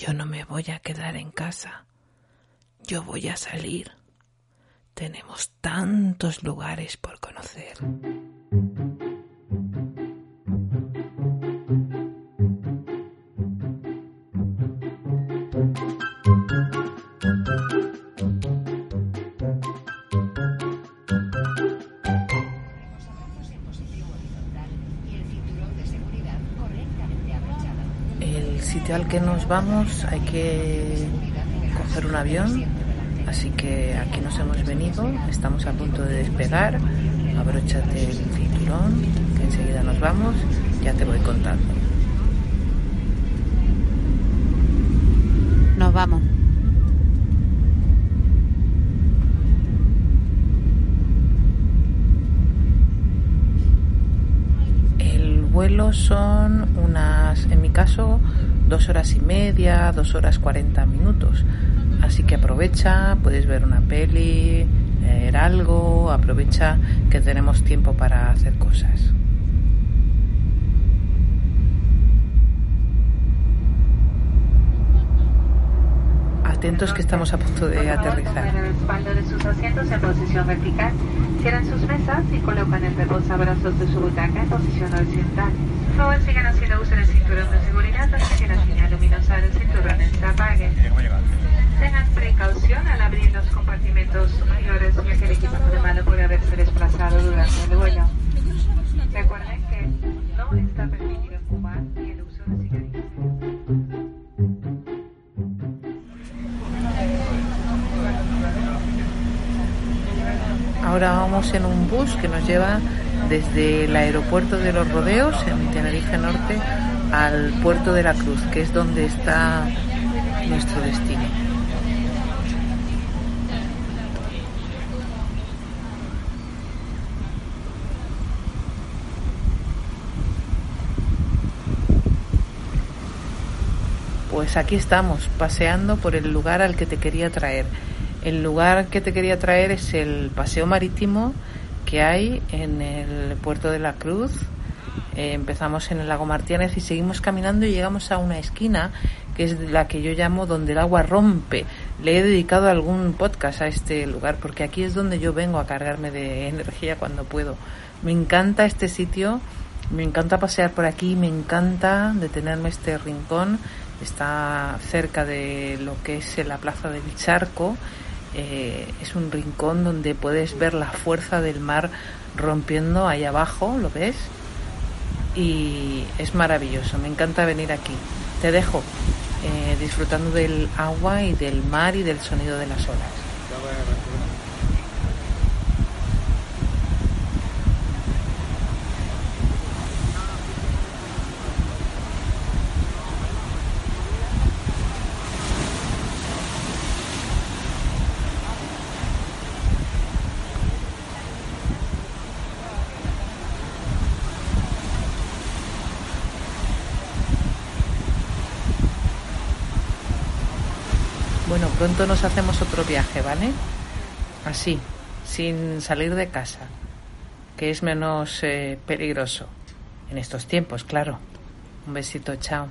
Yo no me voy a quedar en casa. Yo voy a salir. Tenemos tantos lugares por conocer. Al que nos vamos hay que coger un avión, así que aquí nos hemos venido, estamos a punto de despegar, abróchate el cinturón, que enseguida nos vamos, ya te voy contando. Nos vamos. El son unas, en mi caso, dos horas y media, dos horas cuarenta minutos. Así que aprovecha, puedes ver una peli, leer algo, aprovecha que tenemos tiempo para hacer cosas. Atentos que estamos a punto de aterrizar. el respaldo de sus asientos en posición vertical, cierran sus mesas y colocan el reposabrazos de su butaca en posición horizontal. Por favor, sigan haciendo uso del cinturón de seguridad Ahora vamos en un bus que nos lleva desde el aeropuerto de los Rodeos en Tenerife Norte al puerto de la Cruz, que es donde está nuestro destino. Pues aquí estamos, paseando por el lugar al que te quería traer. El lugar que te quería traer es el paseo marítimo que hay en el puerto de la Cruz. Eh, empezamos en el lago Martínez y seguimos caminando y llegamos a una esquina que es la que yo llamo donde el agua rompe. Le he dedicado algún podcast a este lugar porque aquí es donde yo vengo a cargarme de energía cuando puedo. Me encanta este sitio, me encanta pasear por aquí, me encanta detenerme este rincón. Está cerca de lo que es la plaza del Charco eh, es un rincón donde puedes ver la fuerza del mar rompiendo ahí abajo, ¿lo ves? Y es maravilloso, me encanta venir aquí. Te dejo eh, disfrutando del agua y del mar y del sonido de las olas. Bueno, pronto nos hacemos otro viaje, ¿vale? Así, sin salir de casa, que es menos eh, peligroso. En estos tiempos, claro. Un besito, chao.